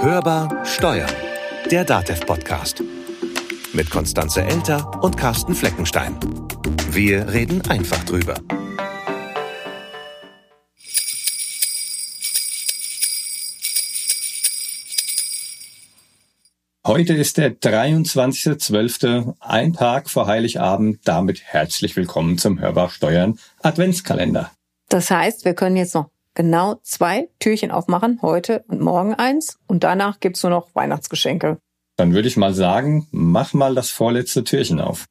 Hörbar Steuern, der DATEV-Podcast. Mit Konstanze Elter und Carsten Fleckenstein. Wir reden einfach drüber. Heute ist der 23.12., ein Tag vor Heiligabend. Damit herzlich willkommen zum Hörbar Steuern Adventskalender. Das heißt, wir können jetzt noch genau zwei Türchen aufmachen, heute und morgen eins. Und danach gibt's nur noch Weihnachtsgeschenke. Dann würde ich mal sagen, mach mal das vorletzte Türchen auf.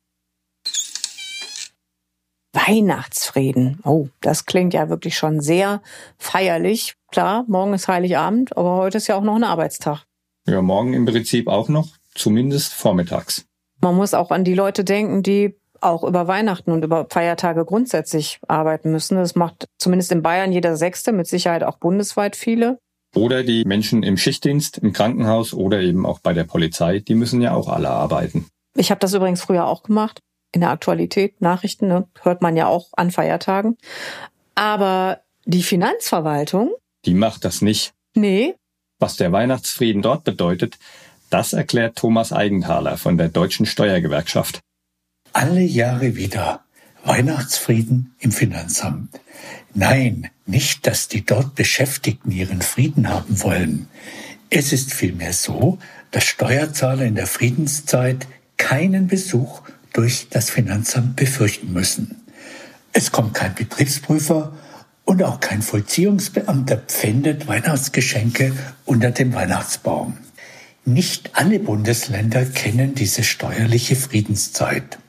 Weihnachtsfrieden. Oh, das klingt ja wirklich schon sehr feierlich. Klar, morgen ist Heiligabend, aber heute ist ja auch noch ein Arbeitstag. Ja, morgen im Prinzip auch noch, zumindest vormittags. Man muss auch an die Leute denken, die auch über Weihnachten und über Feiertage grundsätzlich arbeiten müssen. Das macht zumindest in Bayern jeder Sechste, mit Sicherheit auch bundesweit viele. Oder die Menschen im Schichtdienst, im Krankenhaus oder eben auch bei der Polizei, die müssen ja auch alle arbeiten. Ich habe das übrigens früher auch gemacht. In der Aktualität, Nachrichten, ne, hört man ja auch an Feiertagen. Aber die Finanzverwaltung. Die macht das nicht. Nee. Was der Weihnachtsfrieden dort bedeutet, das erklärt Thomas Eigenthaler von der Deutschen Steuergewerkschaft alle Jahre wieder Weihnachtsfrieden im Finanzamt. Nein, nicht, dass die dort Beschäftigten ihren Frieden haben wollen. Es ist vielmehr so, dass Steuerzahler in der Friedenszeit keinen Besuch durch das Finanzamt befürchten müssen. Es kommt kein Betriebsprüfer und auch kein Vollziehungsbeamter pfändet Weihnachtsgeschenke unter dem Weihnachtsbaum. Nicht alle Bundesländer kennen diese steuerliche Friedenszeit.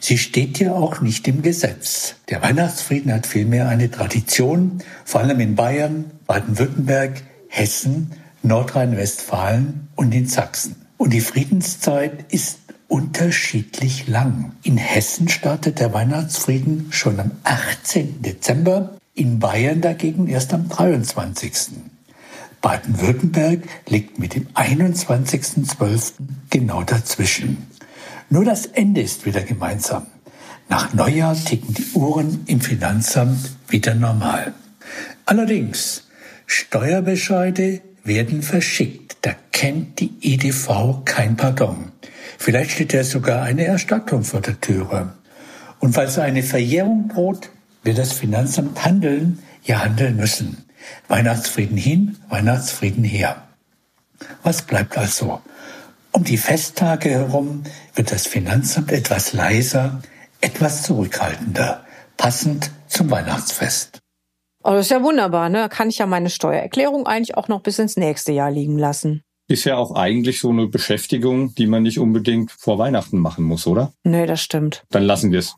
Sie steht ja auch nicht im Gesetz. Der Weihnachtsfrieden hat vielmehr eine Tradition, vor allem in Bayern, Baden-Württemberg, Hessen, Nordrhein-Westfalen und in Sachsen. Und die Friedenszeit ist unterschiedlich lang. In Hessen startet der Weihnachtsfrieden schon am 18. Dezember, in Bayern dagegen erst am 23. Baden-Württemberg liegt mit dem 21.12. genau dazwischen. Nur das Ende ist wieder gemeinsam. Nach Neujahr ticken die Uhren im Finanzamt wieder normal. Allerdings, Steuerbescheide werden verschickt. Da kennt die EDV kein Pardon. Vielleicht steht ja sogar eine Erstattung vor der Türe. Und falls eine Verjährung droht, wird das Finanzamt handeln, ja handeln müssen. Weihnachtsfrieden hin, Weihnachtsfrieden her. Was bleibt also? Um die Festtage herum wird das Finanzamt etwas leiser, etwas zurückhaltender, passend zum Weihnachtsfest. Oh, das ist ja wunderbar, ne? Da kann ich ja meine Steuererklärung eigentlich auch noch bis ins nächste Jahr liegen lassen. Ist ja auch eigentlich so eine Beschäftigung, die man nicht unbedingt vor Weihnachten machen muss, oder? Nee, das stimmt. Dann lassen wir es.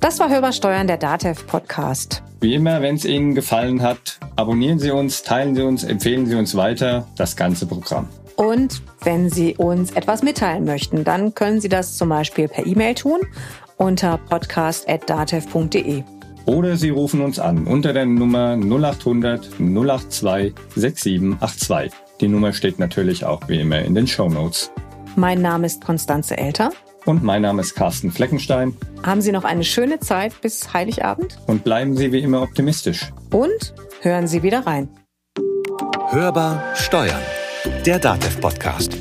Das war Hörbar Steuern, der DATEV Podcast. Wie immer, wenn es Ihnen gefallen hat, abonnieren Sie uns, teilen Sie uns, empfehlen Sie uns weiter, das ganze Programm. Und wenn Sie uns etwas mitteilen möchten, dann können Sie das zum Beispiel per E-Mail tun unter podcast.datev.de. Oder Sie rufen uns an unter der Nummer 0800 082 6782. Die Nummer steht natürlich auch wie immer in den Show Notes. Mein Name ist Konstanze Elter. Und mein Name ist Carsten Fleckenstein. Haben Sie noch eine schöne Zeit bis Heiligabend. Und bleiben Sie wie immer optimistisch. Und hören Sie wieder rein. Hörbar Steuern. Der DATEV-Podcast.